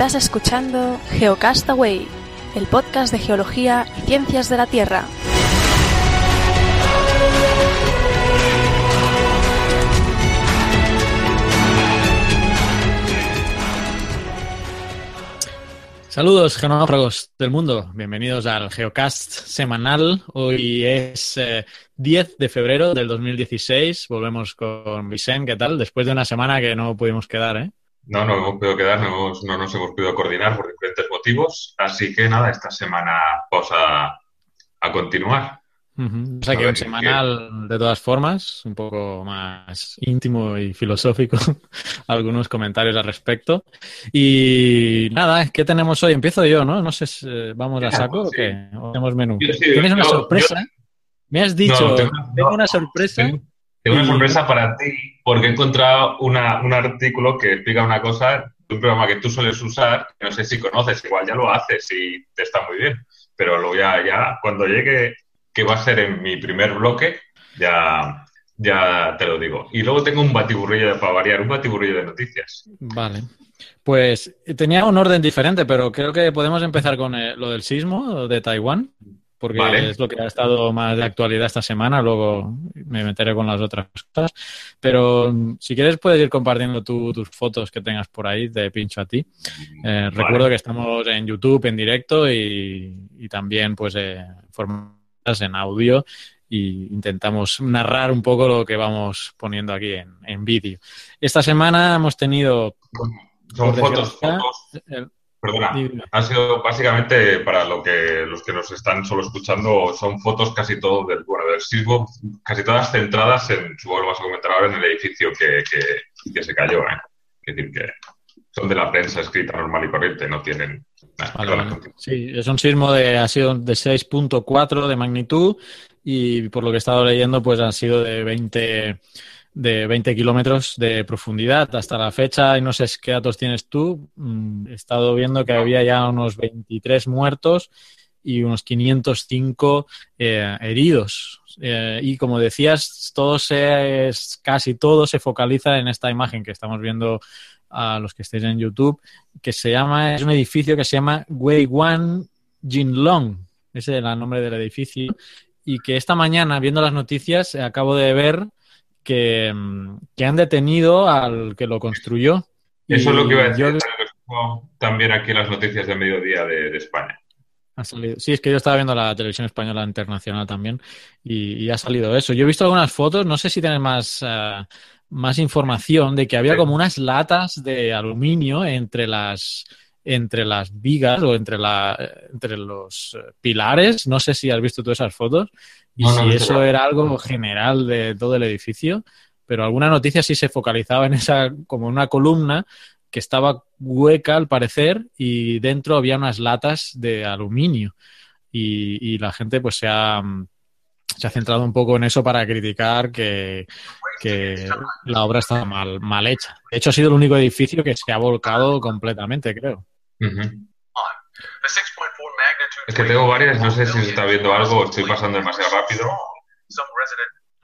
Estás escuchando Geocastaway, el podcast de geología y ciencias de la Tierra. Saludos genófragos del mundo, bienvenidos al Geocast semanal. Hoy es 10 eh, de febrero del 2016, volvemos con Vicente, ¿qué tal? Después de una semana que no pudimos quedar, ¿eh? No, no hemos podido quedar, no, no nos hemos podido coordinar por diferentes motivos, así que nada, esta semana vamos a, a continuar. O sea que un semanal, de todas formas, un poco más íntimo y filosófico, algunos comentarios al respecto. Y nada, ¿qué tenemos hoy? Empiezo yo, ¿no? No sé si eh, vamos a saco o qué. tenemos menú. ¿Tienes una sorpresa? Me has dicho, tengo, una sorpresa. Tengo, una sorpresa para ti, porque he encontrado una, un artículo que explica una cosa un programa que tú sueles usar, que no sé si conoces, igual ya lo haces y te está muy bien, pero lo voy a, ya, cuando llegue que va a ser en mi primer bloque, ya, ya te lo digo. Y luego tengo un batiburrillo, para variar, un batiburrillo de noticias. Vale. Pues tenía un orden diferente, pero creo que podemos empezar con eh, lo del sismo de Taiwán, porque es lo que ha estado más de actualidad esta semana, luego me meteré con las otras cosas. Pero mm, si quieres puedes ir compartiendo tus fotos que tengas por ahí de pincho a ti. Eh, recuerdo que estamos en YouTube en directo y, también pues eh, en audio y intentamos narrar un poco lo que vamos poniendo aquí en, vídeo. Esta semana hemos tenido... Son fotos, Perdona, ha sido básicamente para lo que los que nos están solo escuchando, son fotos casi todo del, bueno, del sismo, casi todas centradas en, supongo vas a comentar ahora, en el edificio que, que, se cayó. ¿eh? Es decir, que son de la prensa escrita normal y corriente, no tienen Sí, es un sismo de, ha sido de 6.4 de magnitud y por lo que he estado leyendo, pues han sido de 20, de 20 kilómetros de profundidad hasta la fecha. Y no sé qué datos tienes tú. Mm, he estado viendo que había ya unos 23 muertos y unos 505 eh, heridos. Eh, y como decías, todo se, casi todo se focaliza en esta imagen que estamos viendo a los que estéis en YouTube, que se llama, es un edificio que se llama Wei Wan Jinlong, ese es el nombre del edificio, y que esta mañana, viendo las noticias, acabo de ver que, mm, que han detenido al que lo construyó. Eso es lo que iba a decir, también aquí las noticias de mediodía de, España. Ha salido. Sí, es que yo estaba viendo la televisión española internacional también y, ha salido eso. Yo he visto algunas fotos, no sé si tienes más, eh, más información de que había como unas latas de aluminio entre las entre las vigas o entre la entre los eh, pilares. No sé si has visto tú esas fotos y si eso era algo general de todo el edificio, pero alguna noticia sí se focalizaba en esa como una columna que estaba hueca al parecer y dentro había unas latas de aluminio y, y la gente pues se ha se ha centrado un poco en eso para criticar que, la obra está mal, mal hecha. De hecho, ha sido el único edificio que se ha volcado completamente, creo. Es que tengo varias, no sé si se está viendo algo o estoy pasando demasiado rápido.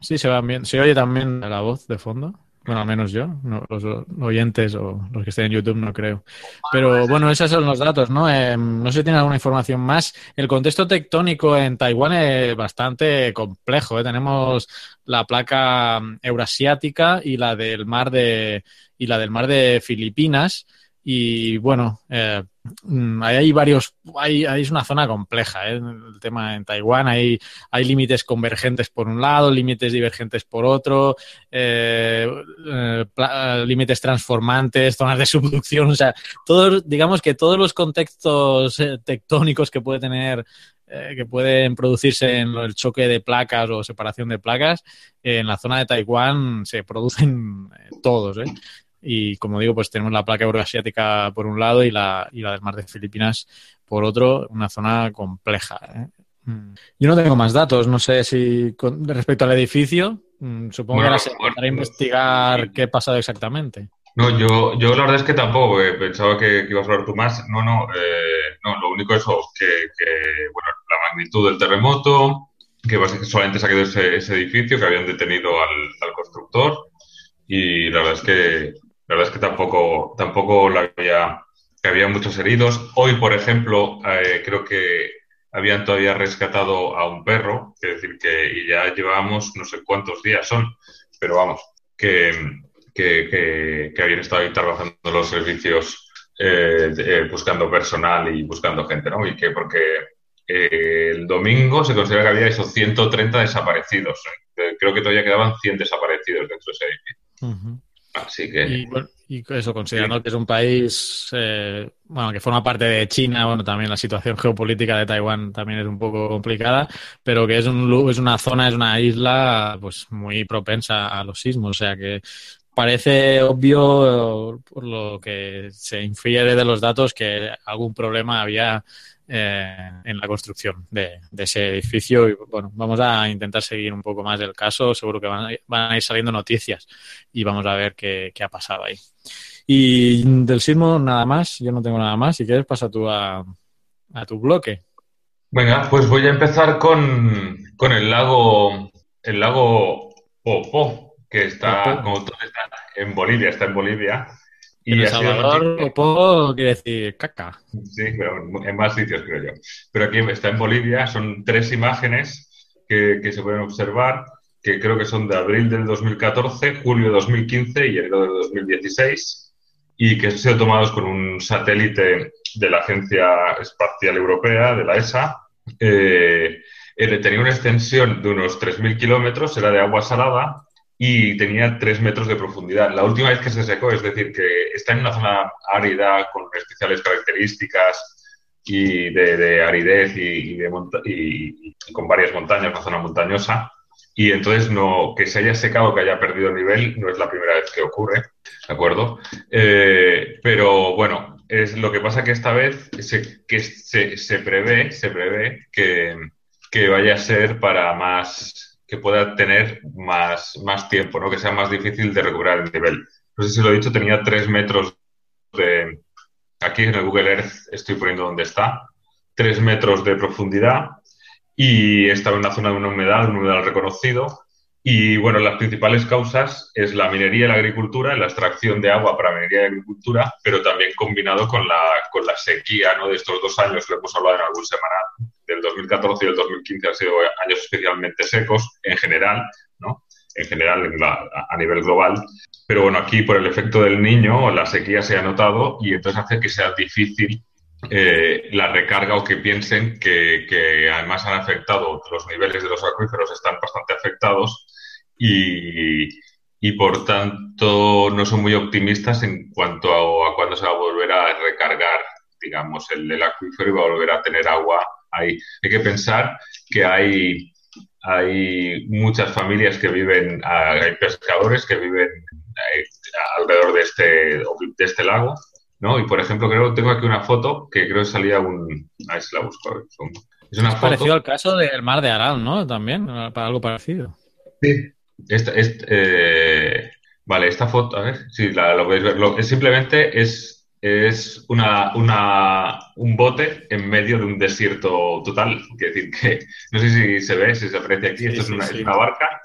Sí, se, va bien. se oye también la voz de fondo. Bueno, al menos yo, los oyentes o los que estén en YouTube no creo. Pero bueno, esos son los datos, ¿no? Eh, no sé si tiene alguna información más. El contexto tectónico en Taiwán es bastante complejo. ¿eh? Tenemos la placa eurasiática y la del mar de y la del mar de Filipinas y bueno, eh, mm, hay varios, hay, hay, una zona compleja, ¿eh? el tema en Taiwán, hay, hay límites convergentes por un lado, límites divergentes por otro, eh, eh, límites transformantes, zonas de subducción, o sea, todos, digamos que todos los contextos tectónicos que puede tener que pueden producirse en el choque de placas o separación de placas, en la zona de Taiwán se producen todos. ¿eh? Y como digo, pues tenemos la placa euroasiática por un lado y la, y la del mar de Filipinas por otro, una zona compleja. ¿eh? Mm. Yo no tengo más datos, no sé si con, respecto al edificio, mm, supongo que ahora se intentará investigar qué ha pasado exactamente. No, yo, yo la verdad es que tampoco, eh, pensaba que, ibas a hablar tú más. No, no, eh, no, lo único es que, que, bueno, la magnitud del terremoto, que solamente se ha quedado ese, ese edificio, que habían detenido al, al constructor y la verdad es que la verdad es que tampoco, tampoco la había que había muchos heridos. Hoy, por ejemplo, eh, creo que habían todavía rescatado a un perro, es decir, que y ya llevábamos no sé cuántos días son, pero vamos, que, que, habían estado ahí trabajando los servicios eh, eh, buscando personal y buscando gente, ¿no? Y que porque eh, el domingo se considera que había esos 130 desaparecidos. Creo que todavía quedaban 100 desaparecidos dentro de ese edificio. Así que... Y, eso, considerando que es un país, bueno, que forma parte de China, bueno, también la situación geopolítica de Taiwán también es un poco complicada, pero que es, un, es una zona, es una isla, pues muy propensa a los sismos, o sea que parece obvio, por lo que se infiere de los datos, que algún problema había eh, en la construcción de, ese edificio. Y bueno, vamos a intentar seguir un poco más el caso. Seguro que van a, ir saliendo noticias y vamos a ver qué, ha pasado ahí. Y del sismo, nada más. Yo no tengo nada más. Si quieres, pasa tú a, tu bloque. Venga, pues voy a empezar con, con el lago, el lago Popo que está, como todo está en Bolivia, está en Bolivia. Y en El Salvador, Popo quiere decir caca. Sí, pero en más sitios creo yo. Pero aquí está en Bolivia, son tres imágenes que, que se pueden observar, que creo que son de abril del 2014, julio de 2015 y enero de 2016 y que han sido tomados con un satélite de la Agencia Espacial Europea, de la ESA. Eh tenía una extensión de unos 3.000 kilómetros, era de agua salada y tenía tres metros de profundidad. La última vez que se secó, es decir, que está en una zona árida con especiales características y de, aridez y, de y, con varias montañas, una zona montañosa. Y entonces no, que se haya secado, que haya perdido el nivel, no es la primera vez que ocurre, ¿de acuerdo? Eh, pero bueno, es lo que pasa que esta vez se, que se, se prevé, se prevé que, que vaya a ser para más que pueda tener más, más tiempo, ¿no? que sea más difícil de recuperar el nivel. No sé si lo he dicho, tenía tres metros de... Aquí en el Google Earth estoy poniendo donde está. Tres metros de profundidad y estaba en una zona de una humedad, un humedal reconocido. Y bueno, las principales causas es la minería y la agricultura, la extracción de agua para minería y agricultura, pero también combinado con la, con la sequía ¿no? de estos dos años que hemos hablado en algún semana del 2014 y el 2015 han sido años especialmente secos en general, ¿no? En general a nivel global. Pero bueno, aquí por el efecto del niño la sequía se ha notado y entonces hace que sea difícil eh, la recarga o que piensen que, que, además han afectado los niveles de los acuíferos están bastante afectados y, y por tanto no son muy optimistas en cuanto a, a cuándo se va a volver a recargar digamos el, el acuífero y va a volver a tener agua hay, que pensar que hay, hay muchas familias que viven, hay pescadores que viven eh, alrededor de este, de este lago, ¿no? Y por ejemplo, creo tengo aquí una foto que creo que salía un. A ver si la busco. Es una parecido al caso del mar de Aral, ¿no? También, para algo parecido. Sí. Eh, vale, esta foto, a ver si la, lo podéis ver. es simplemente es es una, una, un bote en medio de un desierto total. Es decir, que no sé si se ve, si se aprecia aquí, esto es, una, es, una, barca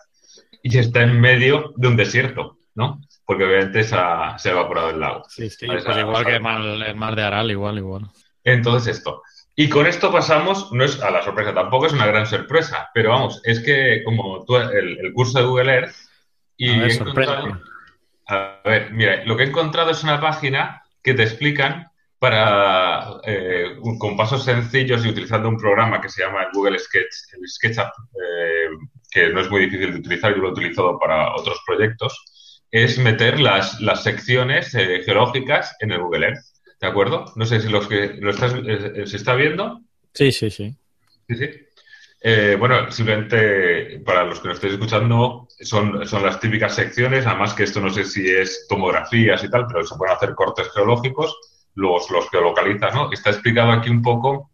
y está en medio de un desierto, ¿no? Porque obviamente se ha, se ha evaporado el lago. Sí, sí, pues igual que el mar, el mar, de Aral, igual, igual. Entonces esto. Y con esto pasamos, no es a la sorpresa, tampoco es una gran sorpresa, pero vamos, es que como tú, el, el curso de Google Earth, y a ver, he encontrado, a ver, mira, lo que he encontrado es una página que te explican para, eh, con pasos sencillos y utilizando un programa que se llama Google Sketch, el SketchUp, eh, que no es muy difícil de utilizar, yo lo he utilizado para otros proyectos, es meter las, las secciones eh, geológicas en el Google Earth. ¿De acuerdo? No sé si los que lo estás, se está viendo. Sí, sí, sí. Sí, sí. Eh, bueno, simplemente para los que nos estéis escuchando, son, son las típicas secciones, además que esto no sé si es tomografías y tal, pero se pueden hacer cortes geológicos, los, los geolocalizas, ¿no? Está explicado aquí un poco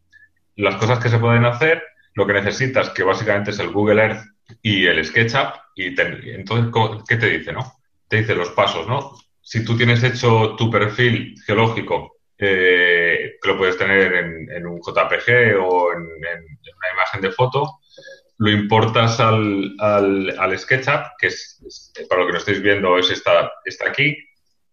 las cosas que se pueden hacer, lo que necesitas, que básicamente es el Google Earth y el SketchUp, y entonces, ¿qué te dice, no? Te dice los pasos, ¿no? Si tú tienes hecho tu perfil geológico eh, que lo puedes tener en, un JPG o en, una imagen de foto, lo importas al, al, SketchUp, que es, para lo que no estáis viendo es esta, está aquí,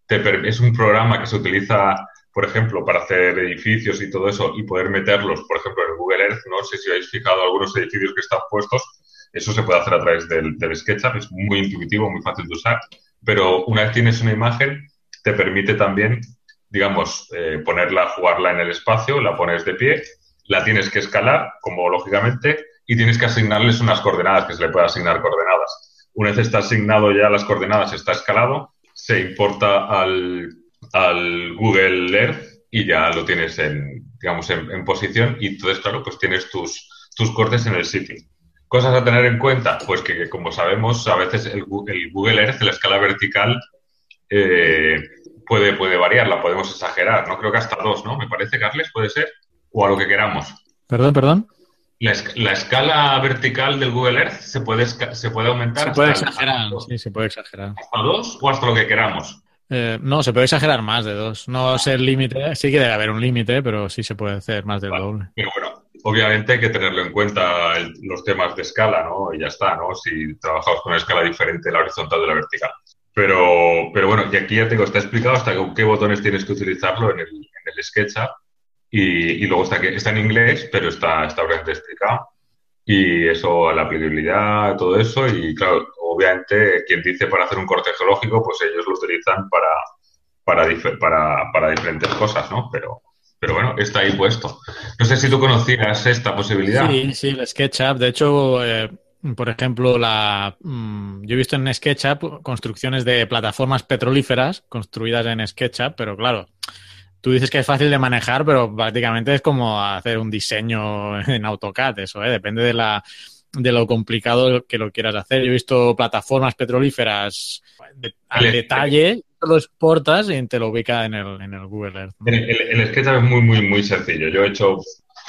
es un programa que se utiliza por ejemplo, para hacer edificios y todo eso y poder meterlos, por ejemplo, en Google Earth, no sé si habéis fijado algunos edificios que están puestos, eso se puede hacer a través del, del SketchUp, es muy intuitivo, muy fácil de usar, pero una vez tienes una imagen, te permite también, digamos, eh, ponerla, jugarla en el espacio, la pones de pie, la tienes que escalar, como lógicamente, y tienes que asignarles unas coordenadas, que se le puede asignar coordenadas. Una vez está asignado ya las coordenadas, está escalado, se importa al, al Google Earth y ya lo tienes en, digamos, en, posición y entonces, claro, pues tienes tus, tus cortes en el sitio. Cosas a tener en cuenta, pues que, como sabemos, a veces el, el Google Earth, la escala vertical, eh, puede, puede variar, la podemos exagerar, ¿no? Creo que hasta dos, ¿no? Me parece, Carles, puede ser, o a lo que queramos. Perdón, perdón. La, escala vertical del Google Earth se puede, se puede aumentar. Se puede exagerar, sí, se puede exagerar. ¿Hasta dos o hasta lo que queramos? Eh, no, se puede exagerar más de dos. No es el límite, sí que debe haber un límite, pero sí se puede hacer más del doble. Pero bueno, obviamente hay que tenerlo en cuenta los temas de escala, ¿no? Y ya está, ¿no? Si trabajamos con una escala diferente, la horizontal de la vertical. Pero, pero bueno, y aquí ya tengo, está explicado hasta con qué botones tienes que utilizarlo en el, en el SketchUp. Y, y, luego está, que, está en inglés, pero está, está explicado. Y eso, la aplicabilidad, todo eso. Y claro, obviamente, quien dice para hacer un corte geológico, pues ellos lo utilizan para, para, para, para diferentes cosas, ¿no? Pero, pero bueno, está ahí puesto. No sé si tú conocías esta posibilidad. Sí, sí, el SketchUp. De hecho, eh, por ejemplo, la, mm, yo he visto en SketchUp construcciones de plataformas petrolíferas construidas en SketchUp, pero claro, tú dices que es fácil de manejar, pero prácticamente es como hacer un diseño en AutoCAD, eso, ¿eh? depende de la de lo complicado que lo quieras hacer. Yo he visto plataformas petrolíferas al detalle, lo exportas y te lo ubica en el, en el Google Earth. El, SketchUp es muy, muy, muy sencillo. Yo he hecho,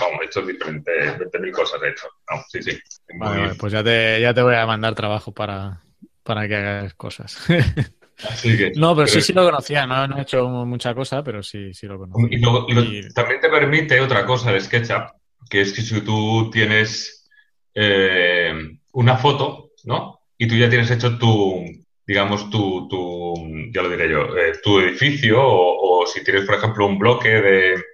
vamos, he hecho diferentes, 20.000 cosas hecho. sí, sí. pues ya te, ya te voy a mandar trabajo para, para que hagas cosas. no, pero, sí, sí lo conocía. No, no, he hecho mucha cosa, pero sí, sí lo conozco. Y, también te permite otra cosa de SketchUp, que es que si tú tienes eh, una foto, ¿no? Y tú ya tienes hecho tu, digamos, tu, tu ya lo diré yo, eh, tu edificio o, si tienes, por ejemplo, un bloque de,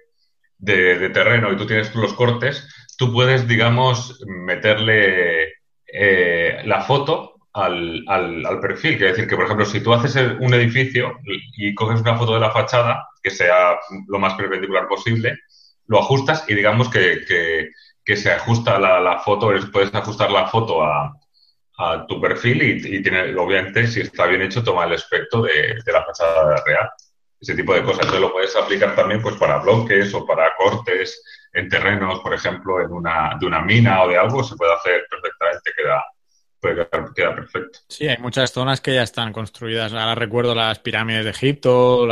de, terreno y tú tienes los cortes, tú puedes, digamos, meterle eh, la foto al, al, al, perfil. Quiere decir que, por ejemplo, si tú haces un edificio y, coges una foto de la fachada, que sea lo más perpendicular posible, lo ajustas y digamos que, que, que se ajusta la, foto, puedes ajustar la foto a, tu perfil y, tiene, obviamente, si está bien hecho, toma el aspecto de, la fachada real. Ese tipo de cosas. Entonces lo puedes aplicar también pues para bloques o para cortes en terrenos, por ejemplo, en una, de una mina o de algo, se puede hacer perfectamente, queda, puede queda perfecto. Sí, hay muchas zonas que ya están construidas. Ahora recuerdo las pirámides de Egipto,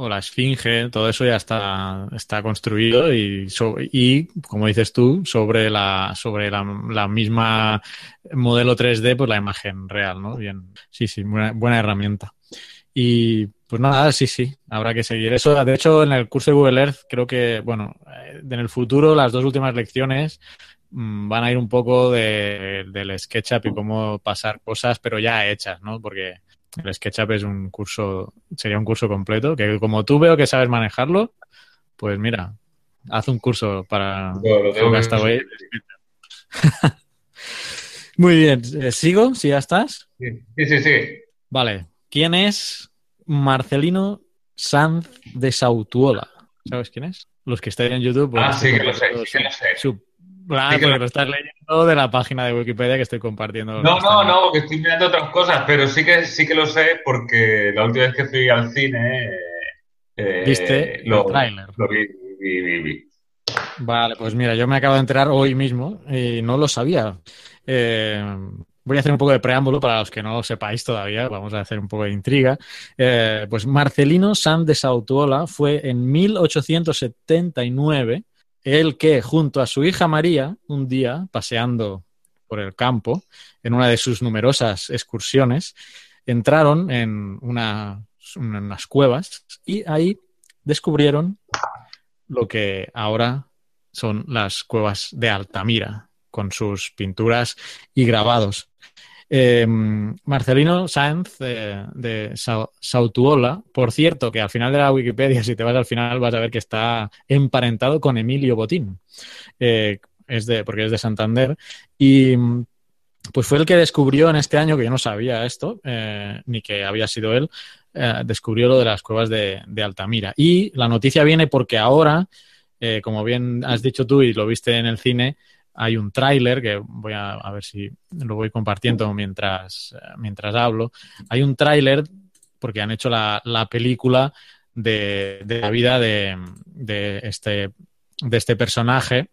o la esfinge, todo eso ya está, está construido y, y como dices tú, sobre la, sobre la, misma modelo 3D, pues la imagen real, ¿no? Bien, sí, sí, buena herramienta. Y pues nada, sí, sí, habrá que seguir eso. De hecho, en el curso de Google Earth, creo que, bueno, eh, en el futuro las dos últimas lecciones mm, van a ir un poco de, del SketchUp y cómo pasar cosas, pero ya hechas, ¿no? Porque el SketchUp es un curso, sería un curso completo, que como tú veo que sabes manejarlo, pues mira, haz un curso para Castaway. Muy bien, eh, ¿sigo? ¿Si ya estás? Sí, sí, sí. Vale, ¿quién es Marcelino Sanz de Sautuola? ¿Sabes quién es? Los que estén en YouTube. Ah, sí, que lo sé, sí, lo sé. Claro, porque lo estás leyendo de la página de Wikipedia que estoy compartiendo. No, no, no, porque estoy mirando otras cosas, pero sí que sí que lo sé porque la última vez que fui al cine. Eh, ¿Viste lo, el tráiler? Lo vi, vi, vi, Vale, pues mira, yo me acabo de enterar hoy mismo y no lo sabía. Eh, voy a hacer un poco de preámbulo para los que no lo sepáis todavía, vamos a hacer un poco de intriga. Eh, pues Marcelino San de Sautuola fue en 1879 el que junto a su hija María, un día, paseando por el campo, en una de sus numerosas excursiones, entraron en una, unas cuevas y ahí descubrieron lo que ahora son las cuevas de Altamira, con sus pinturas y grabados. Eh, Marcelino Sáenz eh, de Sautuola, por cierto, que al final de la Wikipedia, si te vas al final, vas a ver que está emparentado con Emilio Botín, eh, es de, porque es de Santander, y pues fue el que descubrió en este año, que yo no sabía esto, ni que había sido él, descubrió lo de las cuevas de, Altamira. Y la noticia viene porque ahora, como bien has dicho tú y lo viste en el cine, hay un tráiler que voy a, ver si lo voy compartiendo mientras, mientras hablo. Hay un tráiler porque han hecho la, película de, la vida de, este, de este personaje.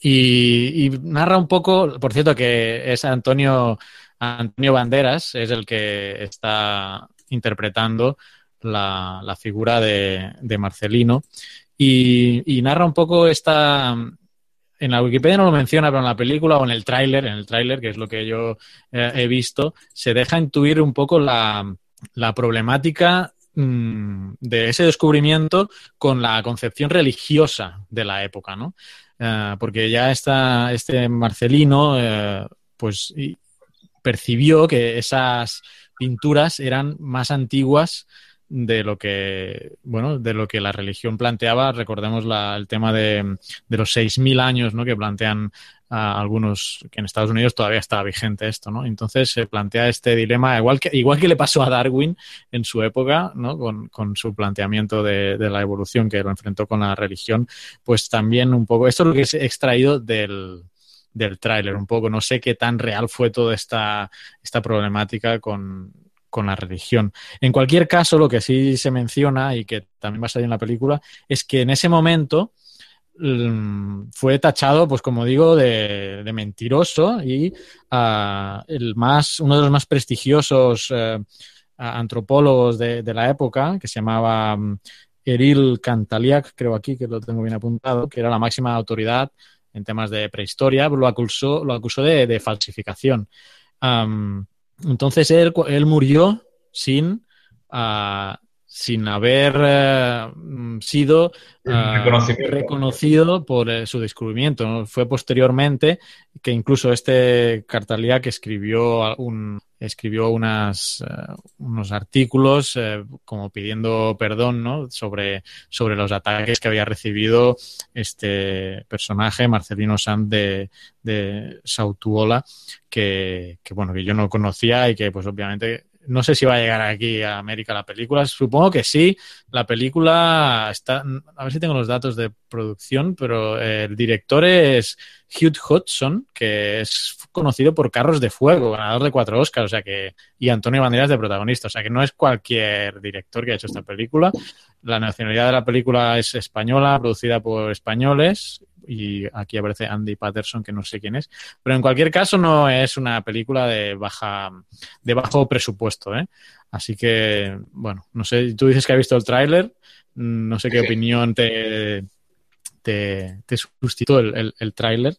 Y, narra un poco, por cierto, que es Antonio, Antonio Banderas, es el que está interpretando la, figura de, Marcelino. Y, narra un poco esta, en la Wikipedia no lo menciona, pero en la película o en el tráiler, en el tráiler, que es lo que yo eh, he visto, se deja intuir un poco la, problemática mm, de ese descubrimiento con la concepción religiosa de la época, ¿no? Eh, porque ya está este Marcelino, eh, pues percibió que esas pinturas eran más antiguas de lo que bueno de lo que la religión planteaba recordemos el tema de, de los 6.000 años ¿no? que plantean algunos que en Estados Unidos todavía está vigente esto no entonces se plantea este dilema igual que igual que le pasó a Darwin en su época ¿no? con, con su planteamiento de, de, la evolución que lo enfrentó con la religión pues también un poco esto es lo que he extraído del del tráiler un poco no sé qué tan real fue toda esta esta problemática con con la religión. En cualquier caso, lo que sí se menciona y que también va a salir en la película es que en ese momento mm, fue tachado, pues como digo, de, mentiroso y uh, el más, uno de los más prestigiosos uh, antropólogos de, la época, que se llamaba um, Eril Cantaliac, creo aquí que lo tengo bien apuntado, que era la máxima autoridad en temas de prehistoria, lo acusó, lo acusó de, falsificación. Entonces él, él murió sin, uh, sin haber uh, sido uh, reconocido por uh, su descubrimiento. ¿no? Fue posteriormente que incluso este Cartalía que escribió un, escribió unas, unos artículos como pidiendo perdón ¿no? sobre, sobre los ataques que había recibido este personaje, Marcelino Sanz de, de Sautuola, que, que, bueno, que yo no conocía y que pues obviamente no sé si va a llegar aquí a América la película. Supongo que sí. La película está. A ver si tengo los datos de producción, pero el director es Hugh Hudson, que es conocido por Carros de Fuego, ganador de cuatro Oscars, o sea que. Y Antonio Banderas de protagonista. O sea que no es cualquier director que ha hecho esta película. La nacionalidad de la película es española, producida por españoles y aquí aparece Andy Patterson, que no sé quién es. Pero en cualquier caso no es una película de baja, de bajo presupuesto, ¿eh? Así que, bueno, no sé, tú dices que has visto el tráiler, no sé qué opinión te, te, te suscitó el, el, tráiler.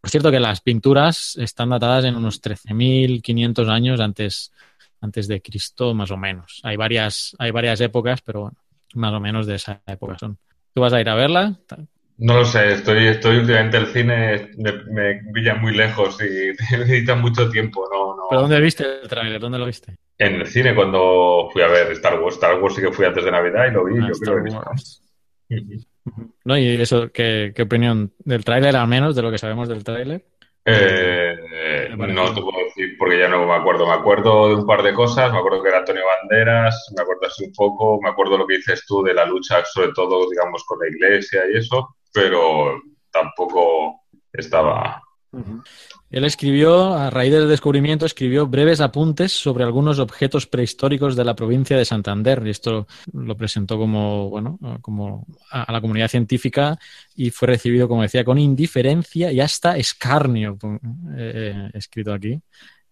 Por cierto que las pinturas están datadas en unos 13.500 años antes, antes de Cristo, más o menos. Hay varias, hay varias épocas, pero bueno, más o menos de esa época son. ¿Tú vas a ir a verla? No lo sé, estoy, estoy últimamente el cine me, me pilla muy lejos y necesita mucho tiempo, no, no. ¿Pero dónde viste el trailer? ¿Dónde lo viste? En el cine cuando fui a ver Star Wars. Star Wars sí que fui antes de Navidad y lo vi, ah, yo creo que No, y eso, ¿qué, qué opinión del tráiler al menos, de lo que sabemos del tráiler? Eh, no te puedo decir porque ya no me acuerdo. Me acuerdo de un par de cosas. Me acuerdo que era Antonio Banderas. Me acuerdo así un poco. Me acuerdo lo que dices tú de la lucha, sobre todo, digamos, con la iglesia y eso pero tampoco estaba. Él escribió, a raíz del descubrimiento, escribió breves apuntes sobre algunos objetos prehistóricos de la provincia de Santander. Y esto lo presentó como, bueno, como a, la comunidad científica y fue recibido, como decía, con indiferencia y hasta escarnio, eh, escrito aquí.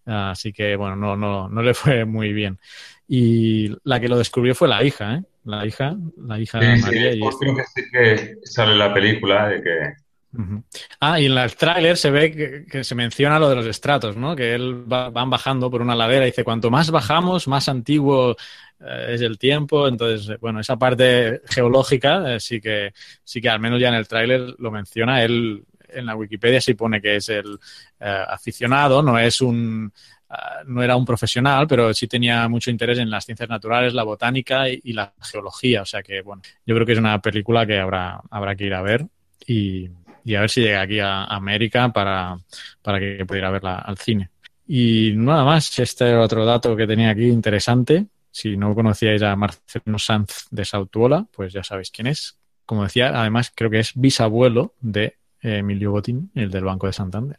Así que, bueno, no, no, no le fue muy bien. Y la que lo descubrió fue la hija, ¿eh? la hija, la hija de María. y pues creo que sí que sale la película de que... Ah, y en el tráiler se ve que, se menciona lo de los estratos, ¿no? Que él va, van bajando por una ladera y dice, cuanto más bajamos, más antiguo eh, es el tiempo. Entonces, bueno, esa parte geológica eh, sí que sí que al menos ya en el tráiler lo menciona. Él en la Wikipedia sí pone que es el eh, aficionado, no es un ah, no era un profesional, pero sí tenía mucho interés en las ciencias naturales, la botánica y, la geología. O sea que, bueno, yo creo que es una película que habrá, habrá que ir a ver y, a ver si llega aquí a, América para, para que pudiera verla al cine. Y nada más, este otro dato que tenía aquí interesante. Si no conocíais a Marcelo Sanz de Sautuola, pues ya sabéis quién es. Como decía, además creo que es bisabuelo de Emilio Botín, el del Banco de Santander.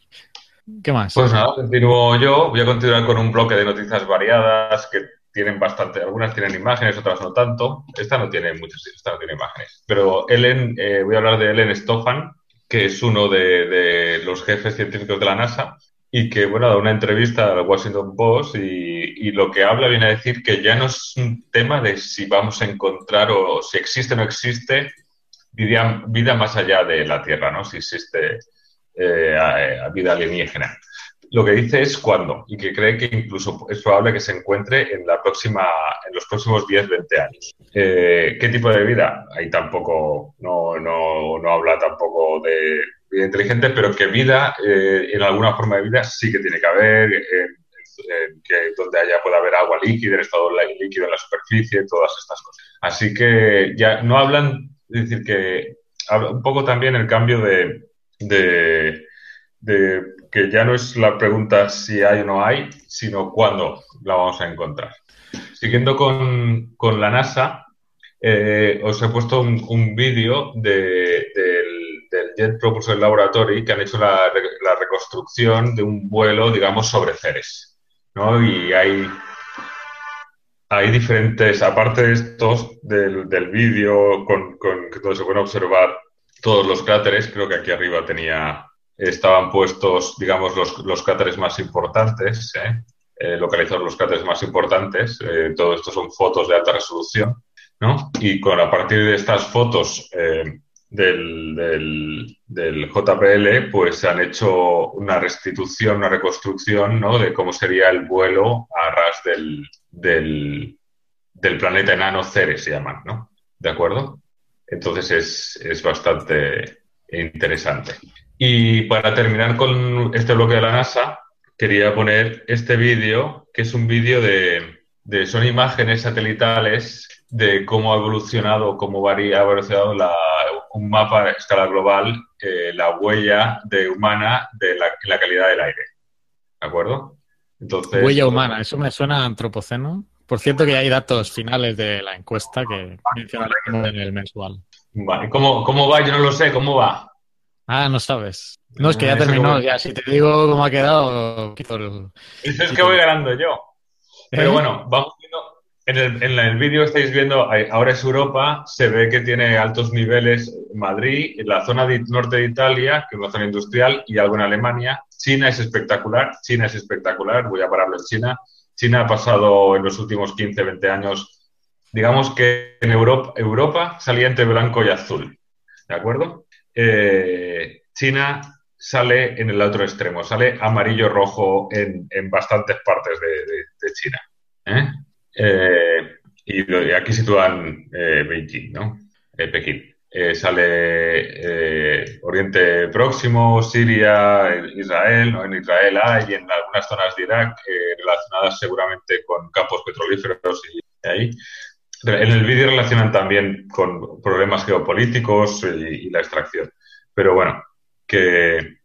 ¿Qué más? Pues nada, continúo yo. Voy a continuar con un bloque de noticias variadas que tienen bastante, algunas tienen imágenes, otras no tanto. Esta no tiene muchas, esta no tiene imágenes. Pero Ellen, eh, voy a hablar de Ellen Stofan, que es uno de, los jefes científicos de la NASA y que, bueno, da una entrevista al Washington Post y, lo que habla viene a decir que ya no es un tema de si vamos a encontrar o si existe o no existe vida, vida más allá de la Tierra, ¿no? Si existe eh, vida alienígena. Lo que dice es cuándo y que cree que incluso es probable que se encuentre en la próxima, en los próximos 10, 20 años. Eh, ¿Qué tipo de vida? Ahí tampoco, no, no, no habla tampoco de inteligente, pero que vida, eh, en alguna forma de vida, sí que tiene que haber, que donde haya pueda haber agua líquida, en estado líquido en la superficie, todas estas cosas. Así que ya no hablan, es decir, que un poco también el cambio de, de, que ya no es la pregunta si hay o no hay, sino cuándo la vamos a encontrar. Siguiendo con, con la NASA, eh, os he puesto un, vídeo de, del Jet Propulsor Laboratory que han hecho la, reconstrucción de un vuelo, digamos, sobre Ceres. ¿no? Y hay, hay diferentes, aparte de estos, del, del vídeo, con, con, donde se pueden observar todos los cráteres, creo que aquí arriba tenía, estaban puestos, digamos, los, los cráteres más importantes, ¿eh? eh localizados los cráteres más importantes. Eh, todo esto son fotos de alta resolución, ¿no? Y con a partir de estas fotos del, del, JPL, pues han hecho una restitución, una reconstrucción ¿no? de cómo sería el vuelo a ras del, del, del planeta enano Ceres, se llaman, ¿no? ¿De acuerdo? Entonces es, es bastante interesante. Y para terminar con este bloque de la NASA, quería poner este vídeo, que es un vídeo de, de, son imágenes satelitales de cómo ha evolucionado, cómo varía, ha evolucionado la, un mapa a escala global, eh, la huella de humana de la, calidad del aire. ¿De acuerdo? Entonces, huella humana, eso me suena a antropoceno. Por cierto que hay datos finales de la encuesta que mencionaremos en el mensual. Vale, ¿Cómo, ¿cómo va? Yo no lo sé, ¿cómo va? Ah, no sabes. No, es que ya terminó, ya si te digo cómo ha quedado... Es que voy ganando yo. Pero ¿Eh? bueno, vamos en el, en el estáis viendo, ahora es Europa, se ve que tiene altos niveles Madrid, la zona de, norte de Italia, que es una zona industrial, y algo en Alemania. China es espectacular, China es espectacular, voy a pararlo en China. China ha pasado en los últimos 15, 20 años, digamos que en Europa, Europa salía entre blanco y azul, ¿de acuerdo? Eh, China sale en el otro extremo, sale amarillo-rojo en, bastantes partes de China. ¿eh? Eh, y, aquí sitúan eh, Beijing, ¿no? Eh, Pekín. sale Oriente Próximo, Siria, Israel, ¿no? En Israel hay, en algunas zonas de Irak, relacionadas seguramente con campos petrolíferos y ahí. En el vídeo relacionan también con problemas geopolíticos y la extracción. Pero bueno, que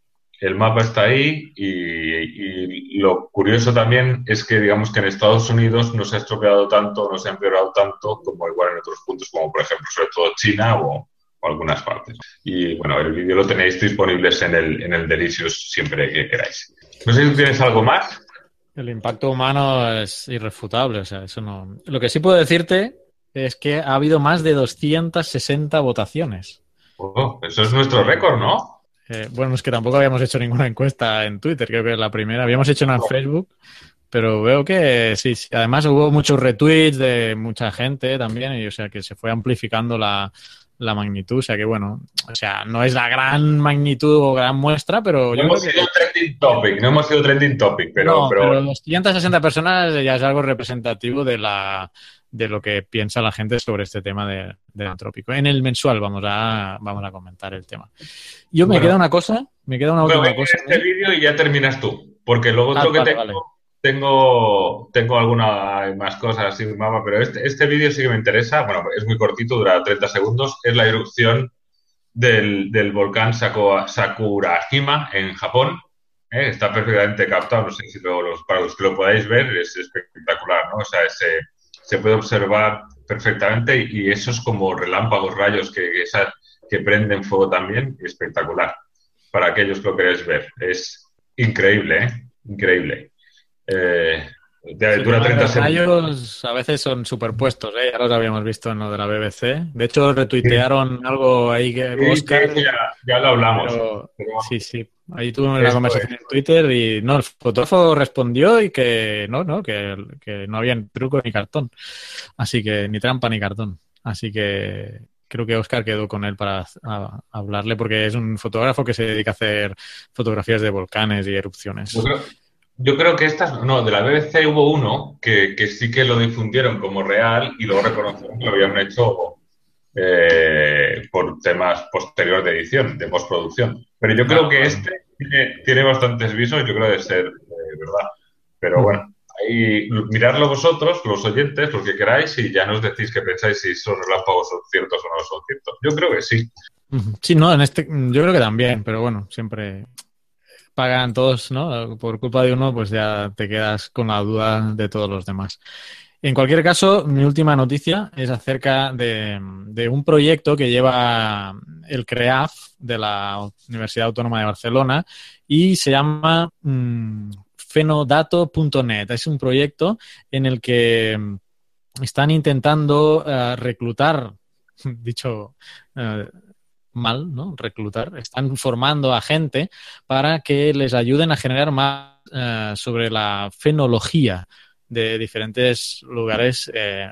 el mapa está ahí y, lo curioso también es que digamos que en Estados Unidos no se ha estropeado tanto, no se ha empeorado tanto como igual en otros puntos, como por ejemplo sobre todo China o, algunas partes. Y bueno, el vídeo lo tenéis disponibles en el, en el Delicious siempre que queráis. No sé si tienes algo más. El impacto humano es irrefutable, o sea, eso no. Lo que sí puedo decirte es que ha habido más de 260 votaciones. Oh, eso es nuestro récord, ¿no? Eh, bueno, es que tampoco habíamos hecho ninguna encuesta en Twitter, creo que es la primera. Habíamos hecho una en Facebook, pero veo que sí, Además hubo muchos retweets de mucha gente también, y o sea que se fue amplificando la, magnitud. O sea que bueno, o sea, no es la gran magnitud o gran muestra, pero. No hemos sido trending topic, no hemos sido trending topic, pero. No, pero... 260 personas ya es algo representativo de la de lo que piensa la gente sobre este tema de, del antrópico. En el mensual vamos a, vamos a comentar el tema. Yo me queda una cosa, me queda una última cosa. Este vídeo y ya terminas tú, porque luego otro ah, que tengo, tengo, tengo alguna más cosas así, mapa, pero este, este vídeo sí que me interesa. Bueno, es muy cortito, dura 30 segundos. Es la erupción del, del volcán Sakurajima en Japón. ¿eh? Está perfectamente captado, no sé si los, para los que lo podáis ver, es espectacular, ¿no? O sea, ese se puede observar perfectamente y, esos como relámpagos, rayos que, que prenden fuego también, espectacular. Para aquellos que lo queréis ver. Es increíble, ¿eh? Increíble. Eh, dura 30 los rayos a veces son superpuestos, ¿eh? ya los habíamos visto en lo de la BBC. De hecho, retuitearon algo ahí que Oscar. ya, lo hablamos. Sí, sí. Ahí tuvimos una conversación en Twitter y no, el fotógrafo respondió y que no, no, que, no había truco ni cartón. Así que ni trampa ni cartón. Así que creo que Oscar quedó con él para hablarle porque es un fotógrafo que se dedica a hacer fotografías de volcanes y erupciones. Yo creo, que estas, no, de la BBC hubo uno que, sí que lo difundieron como real y luego reconocieron que lo habían hecho eh, por temas posteriores de edición, de postproducción. Pero yo creo que este tiene, bastantes visos, yo creo de ser eh, verdad. Pero mm. bueno, ahí miradlo vosotros, los oyentes, lo que queráis, y ya nos decís que pensáis si esos relámpagos son ciertos o no son ciertos. Yo creo que sí. Sí, no, en este, yo creo que también, pero bueno, siempre pagan todos, ¿no? Por culpa de uno, pues ya te quedas con la duda de todos los demás. En cualquier caso, mi última noticia es acerca de, un proyecto que lleva el CREAF de la Universidad Autónoma de Barcelona y se llama mm, fenodato.net. Es un proyecto en el que están intentando eh, reclutar, dicho eh, mal, ¿no? Reclutar, están formando a gente para que les ayuden a generar más eh, sobre la fenología de diferentes lugares. Eh,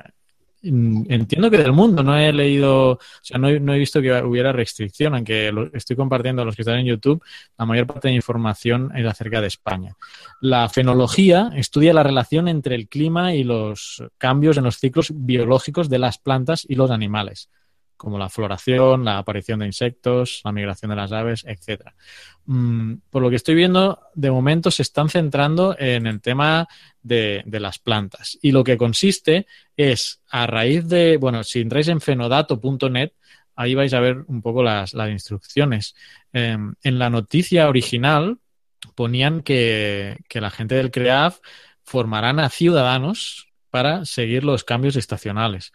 entiendo que del mundo, no he leído, o sea, no, he visto que hubiera restricción, aunque lo estoy compartiendo a los que están en YouTube, la mayor parte de información es acerca de España. La fenología estudia la relación entre el clima y los cambios en los ciclos biológicos de las plantas y los animales como la floración, la aparición de insectos, la migración de las aves, etcétera. Mm, por lo que estoy viendo, de momento se están centrando en el tema de, las plantas. Y lo que consiste es, a raíz de, bueno, si entráis en fenodato.net, ahí vais a ver un poco las, instrucciones. Em, en la noticia original ponían que, que la gente del CREAF formarán a ciudadanos para seguir los cambios estacionales.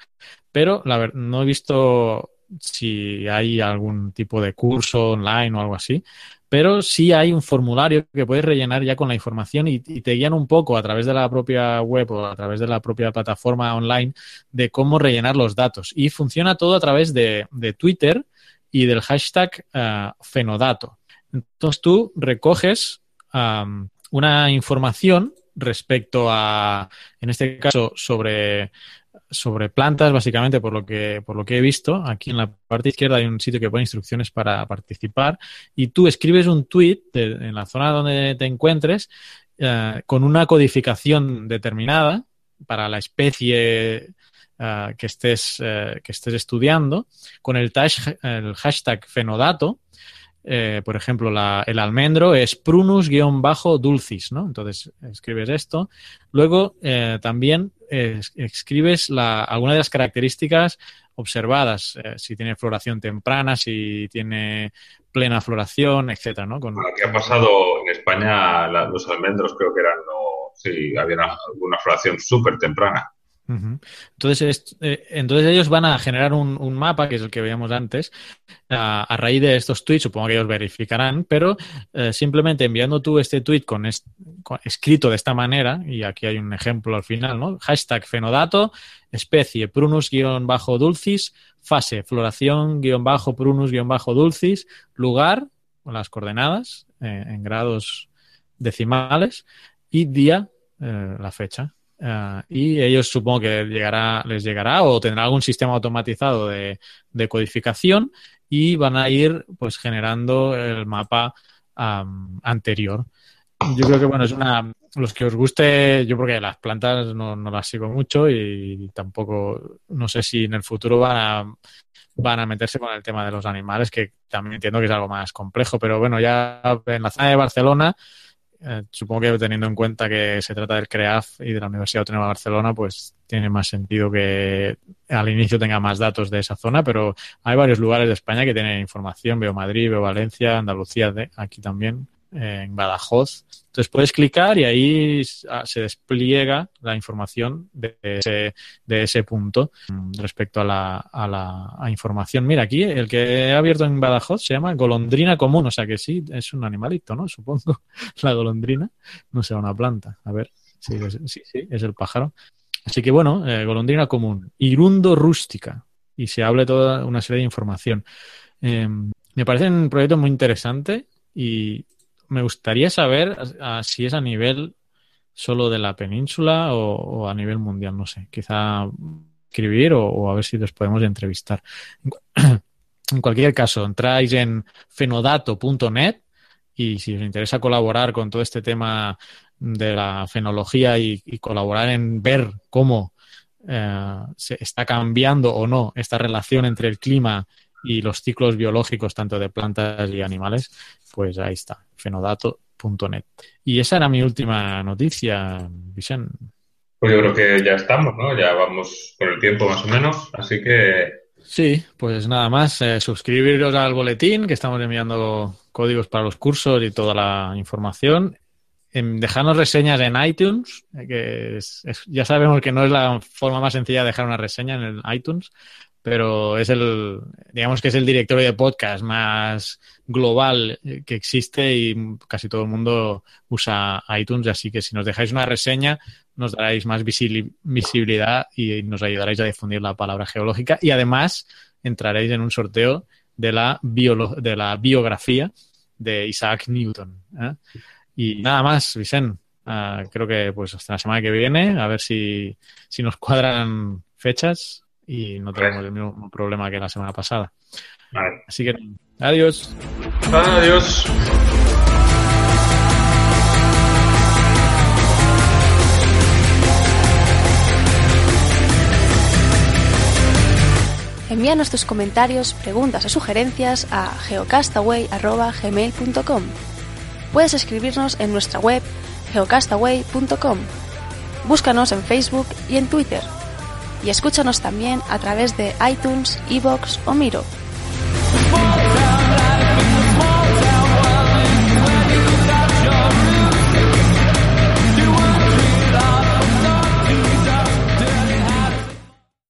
Pero la verdad, no he visto si hay algún tipo de curso online o algo así, pero sí hay un formulario que puedes rellenar ya con la información y, te guían un poco a través de la propia web o a través de la propia plataforma online de cómo rellenar los datos. Y funciona todo a través de, Twitter y del hashtag eh, Fenodato. Entonces tú recoges una información respecto a, en este caso, sobre, sobre plantas, básicamente, por lo que, por lo que he visto. Aquí en la parte izquierda hay un sitio que pone instrucciones para participar y tú escribes un tweet en la zona donde te encuentres eh, con una codificación determinada para la especie eh, que, estés, eh, que estés estudiando, con el, el hashtag fenodato eh, por ejemplo, el almendro es prunus-dulcis, ¿no? Entonces escribes esto. Luego eh, también escribes la, alguna de las características observadas, eh, si tiene floración temprana, si tiene plena floración, etcétera, ¿no? Con... ¿Qué ha pasado en España? los almendros creo que eran, no, sí, había una floración súper temprana. Entonces, eh, entonces ellos van a generar un, mapa, que es el que veíamos antes, a, raíz de estos tweets, supongo que ellos verificarán, pero eh, simplemente enviando tú este tweet con, escrito de esta manera, y aquí hay un ejemplo al final, ¿no? Hashtag fenodato, especie prunus-dulcis, fase floración-prunus-dulcis, lugar, con las coordenadas eh, en grados decimales, y día, la fecha. Ah, y ellos supongo que llegará, les llegará o tendrá algún sistema automatizado de, codificación y van a ir pues generando el mapa anterior. yo creo que bueno, es una los que os guste, yo porque las plantas no, no las sigo mucho y tampoco no sé si en el futuro van a van a meterse con el tema de los animales, que también entiendo que es algo más complejo, pero bueno, ya en la zona de Barcelona, eh, supongo que teniendo en cuenta que se trata del CREAF y de la Universidad Autónoma de Barcelona, pues tiene más sentido que al inicio tenga más datos de esa zona, pero hay varios lugares de España que tienen información, veo Madrid, veo Valencia, Andalucía, de, aquí también, en Badajoz. Entonces puedes clicar y ahí ah, se despliega la información de ese, de ese punto respecto a la, a la información. Mira, aquí el que he abierto en Badajoz se llama golondrina común, o sea que sí, es un animalito, ¿no? Supongo, la golondrina, no sea una planta. A ver, sí, sí, sí, es el pájaro. Así que bueno, eh, golondrina común, irundo rústica, y se hable toda una serie de información. Em, me parece un proyecto muy interesante y, me gustaría saber si es a nivel solo de la península o, a nivel mundial, no sé. Quizá escribir o, a ver si les podemos entrevistar. En cualquier caso, entráis en fenodato.net y si os interesa colaborar con todo este tema de la fenología y, colaborar en ver cómo eh, se está cambiando o no esta relación entre el clima y los ciclos biológicos tanto de plantas y animales, pues ahí está, fenodato.net. Y esa era mi última noticia, Vicente. Pues yo creo que ya estamos, ¿no? Ya vamos por el tiempo más o menos, así que... Sí, pues nada más, eh, suscribiros al boletín, que estamos enviando códigos para los cursos y toda la información. En dejarnos reseñas en iTunes, eh, que ya sabemos que no es la forma más sencilla de dejar una reseña en el iTunes, pero es el, digamos que es el directorio de podcast más global que existe y casi todo el mundo usa iTunes, así que si nos dejáis una reseña nos daréis más visibilidad y nos ayudaréis a difundir la palabra geológica y además entraréis en un sorteo de la, de la biografía de Isaac Newton. ¿eh? Y nada más, Vicente. Ah, creo que pues hasta la semana que viene, a ver si, si nos cuadran fechas y no tenemos el mismo problema que la semana pasada. Así que adiós. Adiós. Envíanos tus comentarios, preguntas o sugerencias a geocastaway.gmail.com Puedes escribirnos en nuestra web geocastaway.com. Búscanos en Facebook y en Twitter y escúchanos también a través de iTunes, Evox o Miro.